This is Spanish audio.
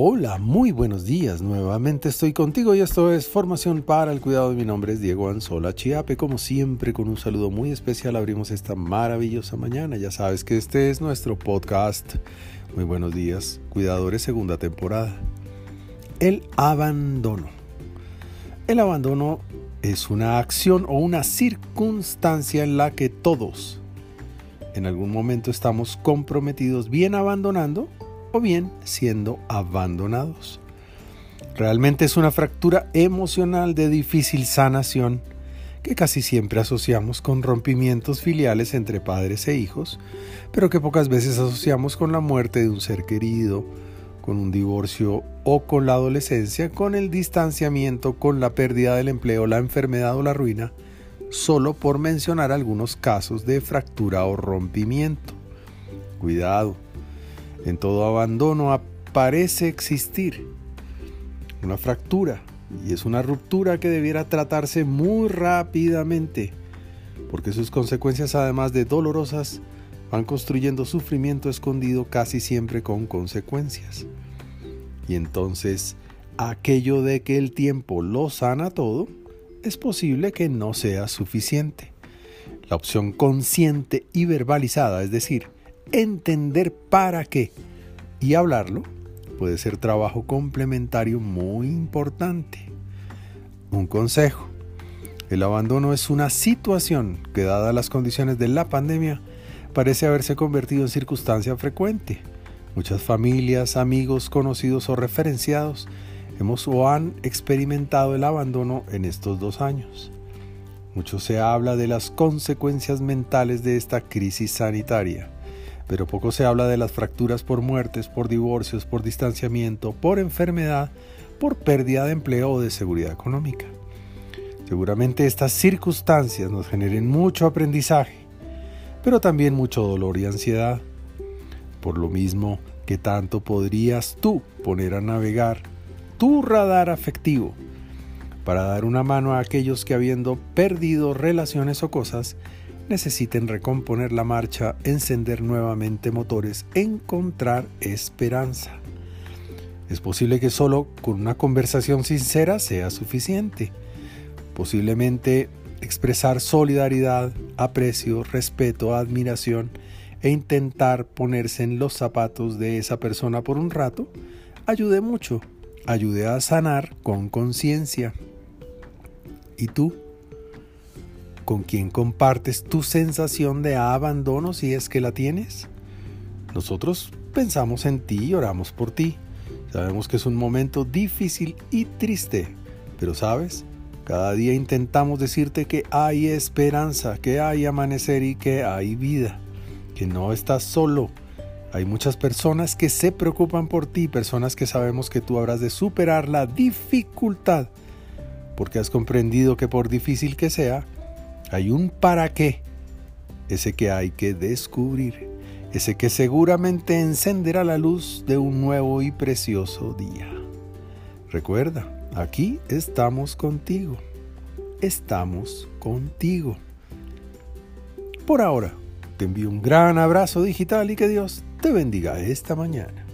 Hola, muy buenos días. Nuevamente estoy contigo y esto es Formación para el Cuidado. Mi nombre es Diego Anzola Chiape. Como siempre, con un saludo muy especial abrimos esta maravillosa mañana. Ya sabes que este es nuestro podcast. Muy buenos días, Cuidadores, segunda temporada. El abandono. El abandono es una acción o una circunstancia en la que todos en algún momento estamos comprometidos bien abandonando o bien siendo abandonados. Realmente es una fractura emocional de difícil sanación que casi siempre asociamos con rompimientos filiales entre padres e hijos, pero que pocas veces asociamos con la muerte de un ser querido, con un divorcio o con la adolescencia, con el distanciamiento, con la pérdida del empleo, la enfermedad o la ruina, solo por mencionar algunos casos de fractura o rompimiento. Cuidado, en todo abandono parece existir una fractura y es una ruptura que debiera tratarse muy rápidamente porque sus consecuencias además de dolorosas van construyendo sufrimiento escondido casi siempre con consecuencias. Y entonces aquello de que el tiempo lo sana todo es posible que no sea suficiente. La opción consciente y verbalizada, es decir, entender para qué y hablarlo puede ser trabajo complementario muy importante. Un consejo. El abandono es una situación que dadas las condiciones de la pandemia parece haberse convertido en circunstancia frecuente. Muchas familias, amigos, conocidos o referenciados hemos o han experimentado el abandono en estos dos años. Mucho se habla de las consecuencias mentales de esta crisis sanitaria pero poco se habla de las fracturas por muertes, por divorcios, por distanciamiento, por enfermedad, por pérdida de empleo o de seguridad económica. Seguramente estas circunstancias nos generen mucho aprendizaje, pero también mucho dolor y ansiedad. Por lo mismo que tanto podrías tú poner a navegar tu radar afectivo para dar una mano a aquellos que habiendo perdido relaciones o cosas, necesiten recomponer la marcha, encender nuevamente motores, encontrar esperanza. Es posible que solo con una conversación sincera sea suficiente. Posiblemente expresar solidaridad, aprecio, respeto, admiración e intentar ponerse en los zapatos de esa persona por un rato ayude mucho, ayude a sanar con conciencia. ¿Y tú? Con quien compartes tu sensación de abandono si es que la tienes. Nosotros pensamos en ti y oramos por ti. Sabemos que es un momento difícil y triste, pero sabes, cada día intentamos decirte que hay esperanza, que hay amanecer y que hay vida, que no estás solo. Hay muchas personas que se preocupan por ti, personas que sabemos que tú habrás de superar la dificultad, porque has comprendido que por difícil que sea, hay un para qué, ese que hay que descubrir, ese que seguramente encenderá la luz de un nuevo y precioso día. Recuerda, aquí estamos contigo. Estamos contigo. Por ahora, te envío un gran abrazo digital y que Dios te bendiga esta mañana.